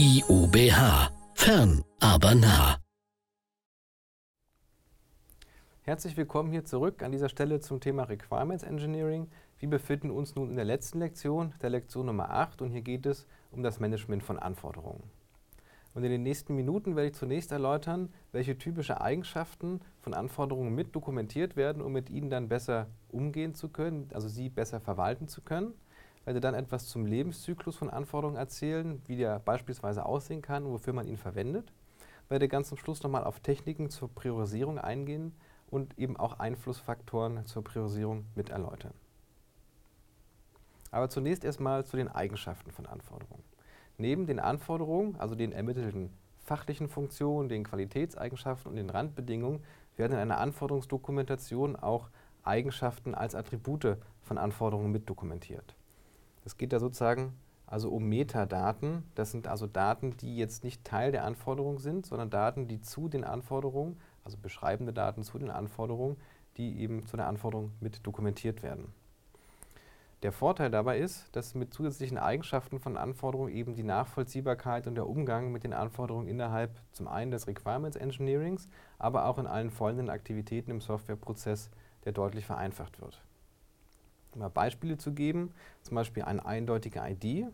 IUBH. Fern, aber nah. Herzlich willkommen hier zurück an dieser Stelle zum Thema Requirements Engineering. Wir befinden uns nun in der letzten Lektion, der Lektion Nummer 8, und hier geht es um das Management von Anforderungen. Und in den nächsten Minuten werde ich zunächst erläutern, welche typische Eigenschaften von Anforderungen mit dokumentiert werden, um mit ihnen dann besser umgehen zu können, also sie besser verwalten zu können. Ich werde dann etwas zum Lebenszyklus von Anforderungen erzählen, wie der beispielsweise aussehen kann wofür man ihn verwendet. Ich werde ganz zum Schluss nochmal auf Techniken zur Priorisierung eingehen und eben auch Einflussfaktoren zur Priorisierung mit erläutern. Aber zunächst erstmal zu den Eigenschaften von Anforderungen. Neben den Anforderungen, also den ermittelten fachlichen Funktionen, den Qualitätseigenschaften und den Randbedingungen, werden in einer Anforderungsdokumentation auch Eigenschaften als Attribute von Anforderungen mitdokumentiert. Es geht da sozusagen also um Metadaten. Das sind also Daten, die jetzt nicht Teil der Anforderung sind, sondern Daten, die zu den Anforderungen, also beschreibende Daten zu den Anforderungen, die eben zu der Anforderung mit dokumentiert werden. Der Vorteil dabei ist, dass mit zusätzlichen Eigenschaften von Anforderungen eben die Nachvollziehbarkeit und der Umgang mit den Anforderungen innerhalb zum einen des Requirements Engineerings, aber auch in allen folgenden Aktivitäten im Softwareprozess, der deutlich vereinfacht wird. Mal Beispiele zu geben, zum Beispiel eine eindeutige ID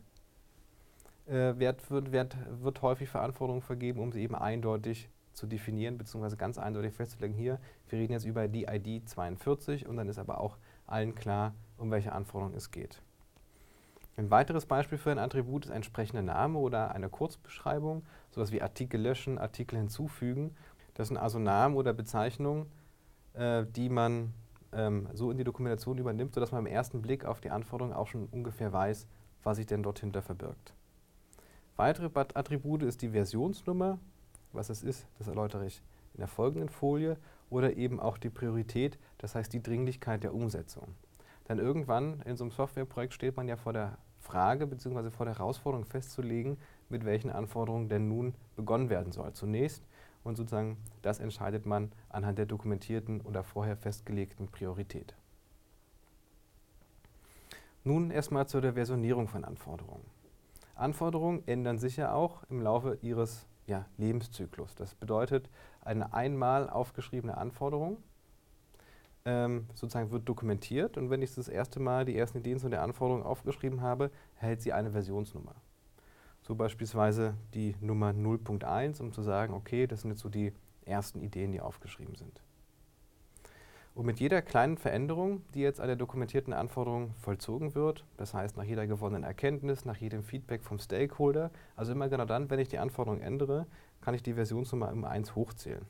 äh, wird, wird, wird, wird häufig Anforderungen vergeben, um sie eben eindeutig zu definieren bzw. ganz eindeutig festzulegen. Hier, wir reden jetzt über die ID 42 und dann ist aber auch allen klar, um welche Anforderungen es geht. Ein weiteres Beispiel für ein Attribut ist ein entsprechender Name oder eine Kurzbeschreibung, sowas wie Artikel löschen, Artikel hinzufügen. Das sind also Namen oder Bezeichnungen, äh, die man ähm, so in die Dokumentation übernimmt, sodass man im ersten Blick auf die Anforderungen auch schon ungefähr weiß, was sich denn dort hinter verbirgt. Weitere Attribute ist die Versionsnummer. Was es ist, das erläutere ich in der folgenden Folie. Oder eben auch die Priorität, das heißt die Dringlichkeit der Umsetzung. Denn irgendwann in so einem Softwareprojekt steht man ja vor der Frage bzw. vor der Herausforderung festzulegen, mit welchen Anforderungen denn nun begonnen werden soll. Zunächst und sozusagen das entscheidet man anhand der dokumentierten oder vorher festgelegten Priorität. Nun erstmal zu der Versionierung von Anforderungen. Anforderungen ändern sich ja auch im Laufe ihres ja, Lebenszyklus. Das bedeutet, eine einmal aufgeschriebene Anforderung ähm, sozusagen wird dokumentiert und wenn ich das erste Mal die ersten Ideen zu der Anforderung aufgeschrieben habe, erhält sie eine Versionsnummer. So beispielsweise die Nummer 0.1, um zu sagen, okay, das sind jetzt so die ersten Ideen, die aufgeschrieben sind. Und mit jeder kleinen Veränderung, die jetzt an der dokumentierten Anforderung vollzogen wird, das heißt nach jeder gewonnenen Erkenntnis, nach jedem Feedback vom Stakeholder, also immer genau dann, wenn ich die Anforderung ändere, kann ich die Versionsnummer um 1 hochzählen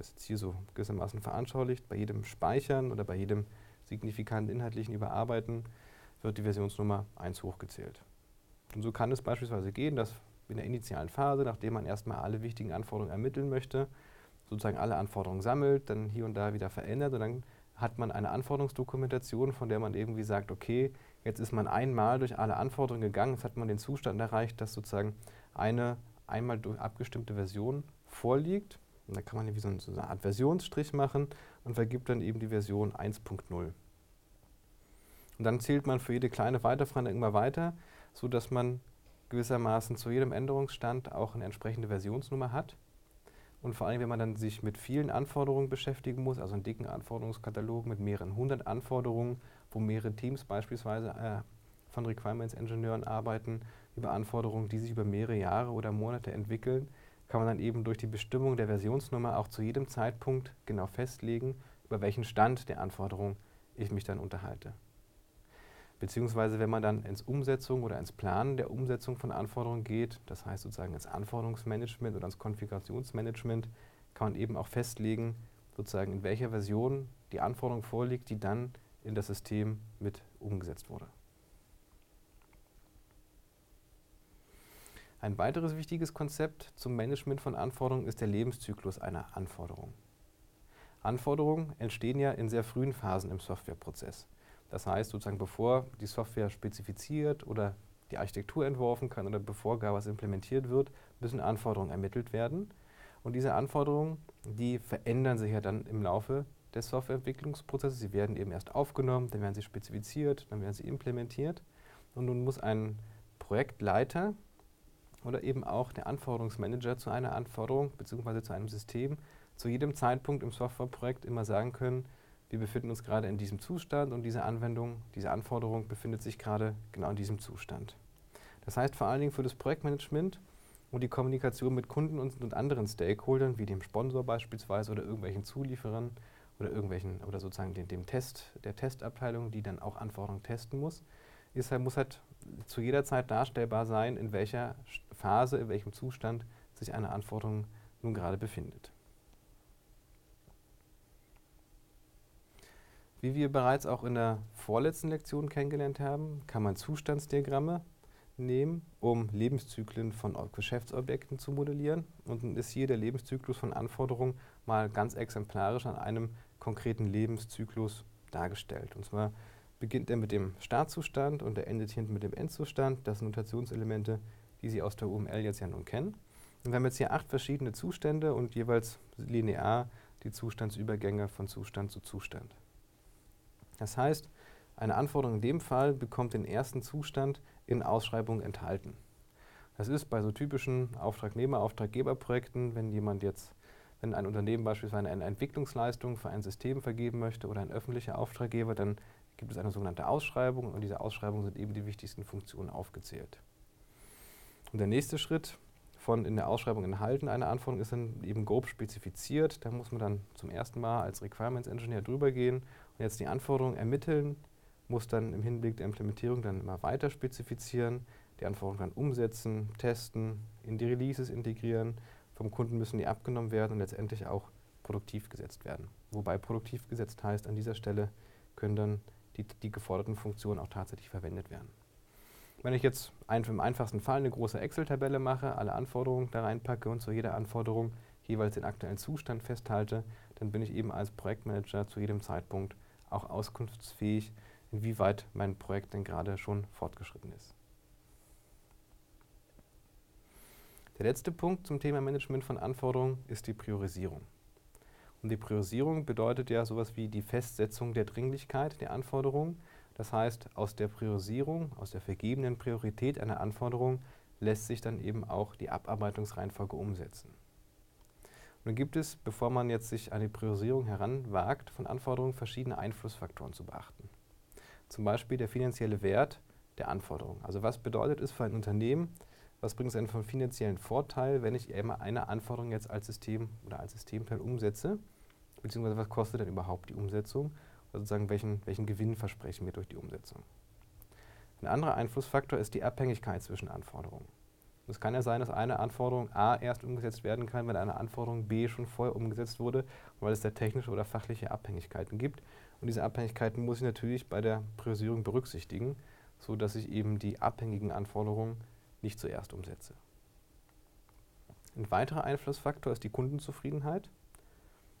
das ist hier so gewissermaßen veranschaulicht, bei jedem Speichern oder bei jedem signifikanten inhaltlichen Überarbeiten wird die Versionsnummer 1 hochgezählt. Und so kann es beispielsweise gehen, dass in der initialen Phase, nachdem man erstmal alle wichtigen Anforderungen ermitteln möchte, sozusagen alle Anforderungen sammelt, dann hier und da wieder verändert und dann hat man eine Anforderungsdokumentation, von der man irgendwie sagt, okay, jetzt ist man einmal durch alle Anforderungen gegangen, jetzt hat man den Zustand erreicht, dass sozusagen eine einmal abgestimmte Version vorliegt und da kann man wie so eine, so eine Art Versionsstrich machen und vergibt dann eben die Version 1.0. Und dann zählt man für jede kleine Weiterveränderung immer weiter, sodass man gewissermaßen zu jedem Änderungsstand auch eine entsprechende Versionsnummer hat. Und vor allem, wenn man dann sich mit vielen Anforderungen beschäftigen muss, also einen dicken Anforderungskatalog mit mehreren hundert Anforderungen, wo mehrere Teams beispielsweise äh, von Requirements-Ingenieuren arbeiten, über Anforderungen, die sich über mehrere Jahre oder Monate entwickeln, kann man dann eben durch die Bestimmung der Versionsnummer auch zu jedem Zeitpunkt genau festlegen, über welchen Stand der Anforderung ich mich dann unterhalte. Beziehungsweise wenn man dann ins Umsetzung oder ins Planen der Umsetzung von Anforderungen geht, das heißt sozusagen ins Anforderungsmanagement oder ins Konfigurationsmanagement, kann man eben auch festlegen, sozusagen in welcher Version die Anforderung vorliegt, die dann in das System mit umgesetzt wurde. Ein weiteres wichtiges Konzept zum Management von Anforderungen ist der Lebenszyklus einer Anforderung. Anforderungen entstehen ja in sehr frühen Phasen im Softwareprozess. Das heißt, sozusagen bevor die Software spezifiziert oder die Architektur entworfen kann oder bevor gar was implementiert wird, müssen Anforderungen ermittelt werden. Und diese Anforderungen, die verändern sich ja dann im Laufe des Softwareentwicklungsprozesses. Sie werden eben erst aufgenommen, dann werden sie spezifiziert, dann werden sie implementiert. Und nun muss ein Projektleiter oder eben auch der Anforderungsmanager zu einer Anforderung bzw. zu einem System zu jedem Zeitpunkt im Softwareprojekt immer sagen können, wir befinden uns gerade in diesem Zustand und diese Anwendung, diese Anforderung befindet sich gerade genau in diesem Zustand. Das heißt vor allen Dingen für das Projektmanagement und die Kommunikation mit Kunden und, und anderen Stakeholdern, wie dem Sponsor beispielsweise oder irgendwelchen Zulieferern oder irgendwelchen oder sozusagen dem, dem Test, der Testabteilung, die dann auch Anforderungen testen muss, ist halt, muss halt zu jeder Zeit darstellbar sein, in welcher Phase, in welchem Zustand sich eine Anforderung nun gerade befindet. Wie wir bereits auch in der vorletzten Lektion kennengelernt haben, kann man Zustandsdiagramme nehmen, um Lebenszyklen von Geschäftsobjekten zu modellieren. Und dann ist hier der Lebenszyklus von Anforderungen mal ganz exemplarisch an einem konkreten Lebenszyklus dargestellt. Und zwar beginnt er mit dem Startzustand und er endet hinten mit dem Endzustand. Das sind Notationselemente, die Sie aus der UML jetzt ja nun kennen. Und wir haben jetzt hier acht verschiedene Zustände und jeweils linear die Zustandsübergänge von Zustand zu Zustand. Das heißt, eine Anforderung in dem Fall bekommt den ersten Zustand in Ausschreibung enthalten. Das ist bei so typischen Auftragnehmer-Auftraggeberprojekten, wenn jemand jetzt, wenn ein Unternehmen beispielsweise eine Entwicklungsleistung für ein System vergeben möchte oder ein öffentlicher Auftraggeber, dann gibt es eine sogenannte Ausschreibung und in dieser Ausschreibung sind eben die wichtigsten Funktionen aufgezählt. Und der nächste Schritt von in der Ausschreibung enthalten eine Anforderung ist dann eben grob spezifiziert. Da muss man dann zum ersten Mal als Requirements Engineer drüber gehen jetzt die Anforderungen ermitteln, muss dann im Hinblick der Implementierung dann immer weiter spezifizieren, die Anforderungen dann umsetzen, testen, in die Releases integrieren. Vom Kunden müssen die abgenommen werden und letztendlich auch produktiv gesetzt werden. Wobei produktiv gesetzt heißt, an dieser Stelle können dann die, die geforderten Funktionen auch tatsächlich verwendet werden. Wenn ich jetzt im einfachsten Fall eine große Excel-Tabelle mache, alle Anforderungen da reinpacke und zu jeder Anforderung jeweils den aktuellen Zustand festhalte, dann bin ich eben als Projektmanager zu jedem Zeitpunkt auch auskunftsfähig, inwieweit mein Projekt denn gerade schon fortgeschritten ist. Der letzte Punkt zum Thema Management von Anforderungen ist die Priorisierung. Und die Priorisierung bedeutet ja sowas wie die Festsetzung der Dringlichkeit der Anforderungen. Das heißt, aus der Priorisierung, aus der vergebenen Priorität einer Anforderung lässt sich dann eben auch die Abarbeitungsreihenfolge umsetzen. Nun gibt es, bevor man jetzt sich an die Priorisierung heranwagt, von Anforderungen verschiedene Einflussfaktoren zu beachten. Zum Beispiel der finanzielle Wert der Anforderung. Also was bedeutet es für ein Unternehmen, was bringt es einen von finanziellen Vorteil, wenn ich immer eine Anforderung jetzt als System oder als Systemteil umsetze, beziehungsweise was kostet denn überhaupt die Umsetzung, also sozusagen welchen, welchen Gewinn versprechen wir durch die Umsetzung. Ein anderer Einflussfaktor ist die Abhängigkeit zwischen Anforderungen. Es kann ja sein, dass eine Anforderung A erst umgesetzt werden kann, wenn eine Anforderung B schon vorher umgesetzt wurde, weil es da technische oder fachliche Abhängigkeiten gibt. Und diese Abhängigkeiten muss ich natürlich bei der Priorisierung berücksichtigen, sodass ich eben die abhängigen Anforderungen nicht zuerst umsetze. Ein weiterer Einflussfaktor ist die Kundenzufriedenheit.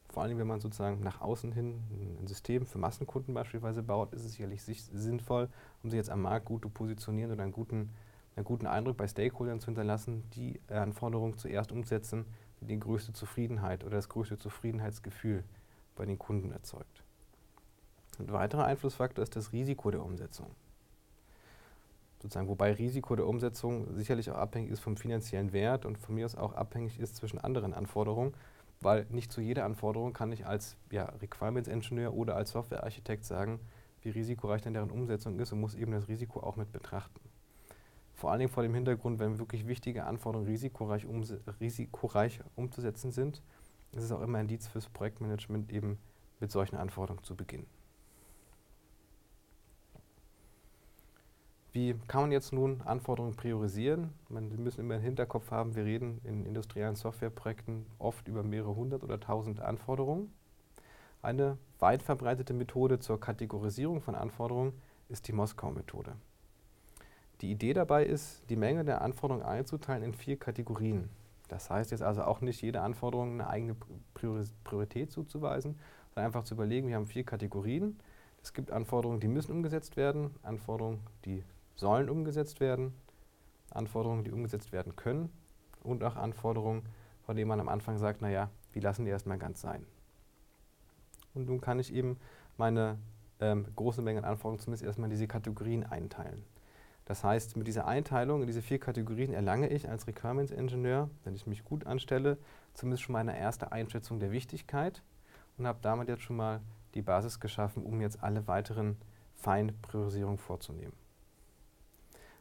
Vor allem, wenn man sozusagen nach außen hin ein System für Massenkunden beispielsweise baut, ist es sicherlich sinnvoll, um sich jetzt am Markt gut zu positionieren oder einen guten einen guten Eindruck bei Stakeholdern zu hinterlassen, die Anforderungen zuerst umsetzen, die die größte Zufriedenheit oder das größte Zufriedenheitsgefühl bei den Kunden erzeugt. Ein weiterer Einflussfaktor ist das Risiko der Umsetzung. Sozusagen, wobei Risiko der Umsetzung sicherlich auch abhängig ist vom finanziellen Wert und von mir aus auch abhängig ist zwischen anderen Anforderungen, weil nicht zu jeder Anforderung kann ich als ja, Requirements Engineer oder als Softwarearchitekt sagen, wie risikoreich denn deren Umsetzung ist und muss eben das Risiko auch mit betrachten. Vor allen Dingen vor dem Hintergrund, wenn wirklich wichtige Anforderungen risikoreich, umse risikoreich umzusetzen sind, ist es auch immer ein Indiz fürs Projektmanagement, eben mit solchen Anforderungen zu beginnen. Wie kann man jetzt nun Anforderungen priorisieren? Wir müssen immer im Hinterkopf haben, wir reden in industriellen Softwareprojekten oft über mehrere hundert oder tausend Anforderungen. Eine weit verbreitete Methode zur Kategorisierung von Anforderungen ist die Moskau-Methode. Die Idee dabei ist, die Menge der Anforderungen einzuteilen in vier Kategorien. Das heißt jetzt also auch nicht jede Anforderung eine eigene Priorität zuzuweisen, sondern einfach zu überlegen, wir haben vier Kategorien. Es gibt Anforderungen, die müssen umgesetzt werden, Anforderungen, die sollen umgesetzt werden, Anforderungen, die umgesetzt werden können und auch Anforderungen, von denen man am Anfang sagt, naja, wir lassen die erstmal ganz sein. Und nun kann ich eben meine ähm, große Menge an Anforderungen zumindest erstmal in diese Kategorien einteilen. Das heißt, mit dieser Einteilung in diese vier Kategorien erlange ich als Requirements Engineer, wenn ich mich gut anstelle, zumindest schon mal eine erste Einschätzung der Wichtigkeit und habe damit jetzt schon mal die Basis geschaffen, um jetzt alle weiteren Feinpriorisierungen vorzunehmen.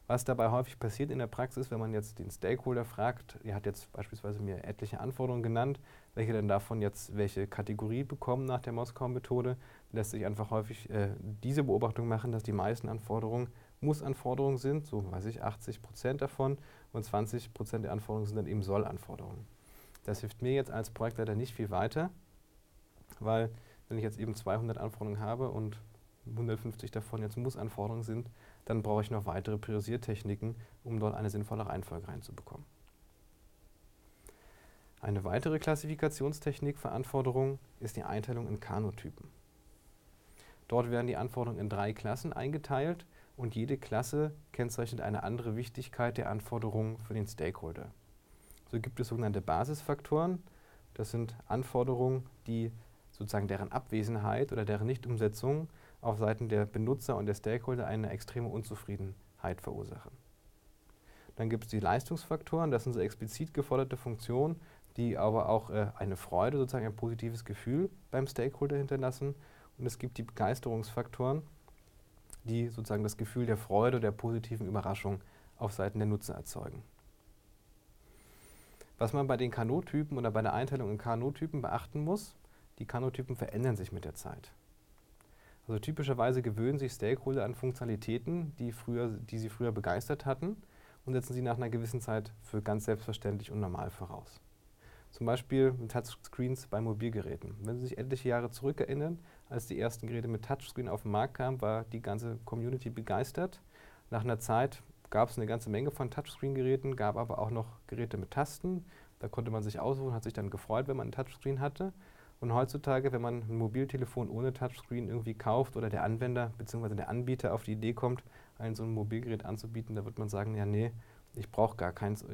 Was dabei häufig passiert in der Praxis, wenn man jetzt den Stakeholder fragt, er hat jetzt beispielsweise mir etliche Anforderungen genannt, welche denn davon jetzt welche Kategorie bekommen nach der Moskau-Methode, lässt sich einfach häufig äh, diese Beobachtung machen, dass die meisten Anforderungen Muss-Anforderungen sind, so weiß ich 80 Prozent davon und 20 Prozent der Anforderungen sind dann eben Soll-Anforderungen. Das hilft mir jetzt als Projektleiter nicht viel weiter, weil wenn ich jetzt eben 200 Anforderungen habe und 150 davon jetzt Muss-Anforderungen sind, dann brauche ich noch weitere Priorisiertechniken, um dort eine sinnvolle Reihenfolge reinzubekommen. Eine weitere Klassifikationstechnik für Anforderungen ist die Einteilung in Kanotypen. Dort werden die Anforderungen in drei Klassen eingeteilt und jede Klasse kennzeichnet eine andere Wichtigkeit der Anforderungen für den Stakeholder. So gibt es sogenannte Basisfaktoren. Das sind Anforderungen, die sozusagen deren Abwesenheit oder deren Nichtumsetzung auf Seiten der Benutzer und der Stakeholder eine extreme Unzufriedenheit verursachen. Dann gibt es die Leistungsfaktoren, das sind so explizit geforderte Funktionen, die aber auch äh, eine Freude, sozusagen ein positives Gefühl beim Stakeholder hinterlassen. Und es gibt die Begeisterungsfaktoren, die sozusagen das Gefühl der Freude, der positiven Überraschung auf Seiten der Nutzer erzeugen. Was man bei den Kanotypen oder bei der Einteilung in Kanotypen beachten muss, die Kanotypen verändern sich mit der Zeit. Also typischerweise gewöhnen sich Stakeholder an Funktionalitäten, die, früher, die sie früher begeistert hatten und setzen sie nach einer gewissen Zeit für ganz selbstverständlich und normal voraus. Zum Beispiel mit Touchscreens bei Mobilgeräten. Wenn Sie sich etliche Jahre zurückerinnern, als die ersten Geräte mit Touchscreen auf den Markt kamen, war die ganze Community begeistert. Nach einer Zeit gab es eine ganze Menge von Touchscreen-Geräten, gab aber auch noch Geräte mit Tasten. Da konnte man sich aussuchen, hat sich dann gefreut, wenn man ein Touchscreen hatte. Und heutzutage, wenn man ein Mobiltelefon ohne Touchscreen irgendwie kauft oder der Anwender bzw. der Anbieter auf die Idee kommt, ein so ein Mobilgerät anzubieten, da wird man sagen, ja nee, ich brauche gar keins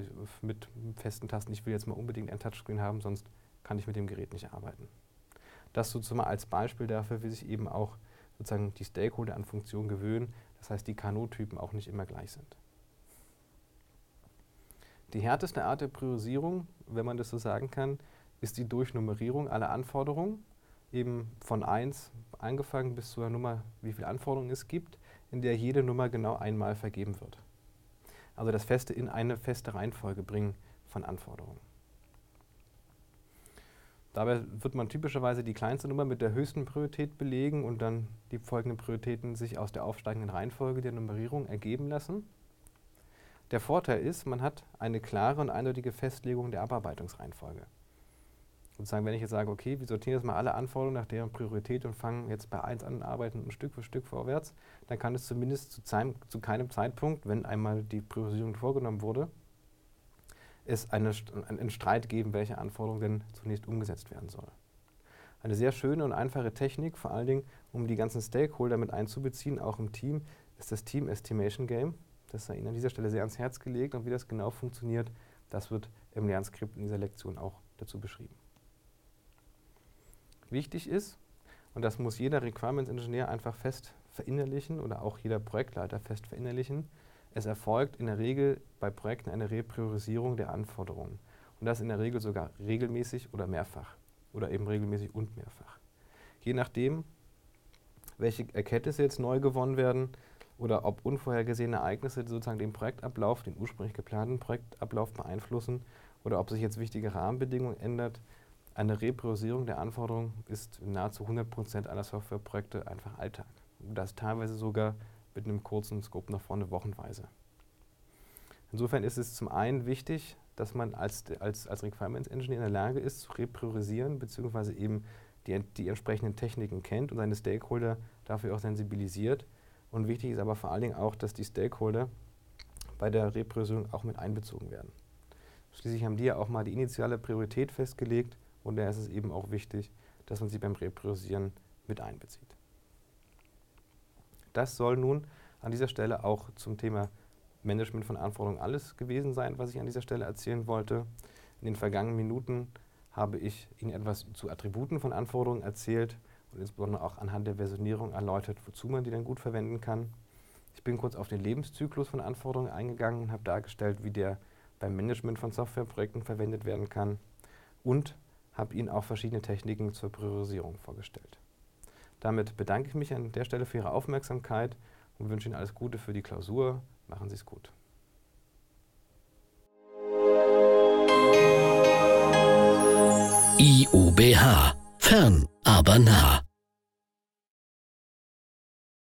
mit festen Tasten, ich will jetzt mal unbedingt ein Touchscreen haben, sonst kann ich mit dem Gerät nicht arbeiten. Das sozusagen als Beispiel dafür, wie sich eben auch sozusagen die Stakeholder an Funktionen gewöhnen, das heißt die Kanotypen auch nicht immer gleich sind. Die härteste Art der Priorisierung, wenn man das so sagen kann, ist die Durchnummerierung aller Anforderungen, eben von 1 angefangen bis zur Nummer, wie viele Anforderungen es gibt, in der jede Nummer genau einmal vergeben wird. Also das Feste in eine feste Reihenfolge bringen von Anforderungen. Dabei wird man typischerweise die kleinste Nummer mit der höchsten Priorität belegen und dann die folgenden Prioritäten sich aus der aufsteigenden Reihenfolge der Nummerierung ergeben lassen. Der Vorteil ist, man hat eine klare und eindeutige Festlegung der Abarbeitungsreihenfolge sozusagen, wenn ich jetzt sage, okay, wir sortieren jetzt mal alle Anforderungen nach deren Priorität und fangen jetzt bei 1 an und arbeiten Stück für Stück vorwärts, dann kann es zumindest zu, zu keinem Zeitpunkt, wenn einmal die Priorisierung vorgenommen wurde, es eine, einen Streit geben, welche Anforderung denn zunächst umgesetzt werden soll. Eine sehr schöne und einfache Technik, vor allen Dingen, um die ganzen Stakeholder mit einzubeziehen, auch im Team, ist das Team Estimation Game. Das sei Ihnen an dieser Stelle sehr ans Herz gelegt und wie das genau funktioniert, das wird im Lernskript in dieser Lektion auch dazu beschrieben wichtig ist, und das muss jeder Requirements Engineer einfach fest verinnerlichen oder auch jeder Projektleiter fest verinnerlichen, es erfolgt in der Regel bei Projekten eine Repriorisierung der Anforderungen. Und das in der Regel sogar regelmäßig oder mehrfach. Oder eben regelmäßig und mehrfach. Je nachdem, welche Erkenntnisse jetzt neu gewonnen werden oder ob unvorhergesehene Ereignisse sozusagen den Projektablauf, den ursprünglich geplanten Projektablauf beeinflussen oder ob sich jetzt wichtige Rahmenbedingungen ändert, eine Repriorisierung der Anforderungen ist in nahezu 100% aller Softwareprojekte einfach Alltag. Das teilweise sogar mit einem kurzen Scope nach vorne wochenweise. Insofern ist es zum einen wichtig, dass man als, als, als Requirements Engineer in der Lage ist, zu repriorisieren, beziehungsweise eben die, die entsprechenden Techniken kennt und seine Stakeholder dafür auch sensibilisiert. Und wichtig ist aber vor allen Dingen auch, dass die Stakeholder bei der Repriorisierung auch mit einbezogen werden. Schließlich haben die ja auch mal die initiale Priorität festgelegt und daher ist es eben auch wichtig, dass man sie beim Repriorisieren mit einbezieht. Das soll nun an dieser Stelle auch zum Thema Management von Anforderungen alles gewesen sein, was ich an dieser Stelle erzählen wollte. In den vergangenen Minuten habe ich Ihnen etwas zu Attributen von Anforderungen erzählt und insbesondere auch anhand der Versionierung erläutert, wozu man die dann gut verwenden kann. Ich bin kurz auf den Lebenszyklus von Anforderungen eingegangen und habe dargestellt, wie der beim Management von Softwareprojekten verwendet werden kann und habe Ihnen auch verschiedene Techniken zur Priorisierung vorgestellt. Damit bedanke ich mich an der Stelle für Ihre Aufmerksamkeit und wünsche Ihnen alles Gute für die Klausur. Machen Sie es gut. IUBH. Fern, aber nah.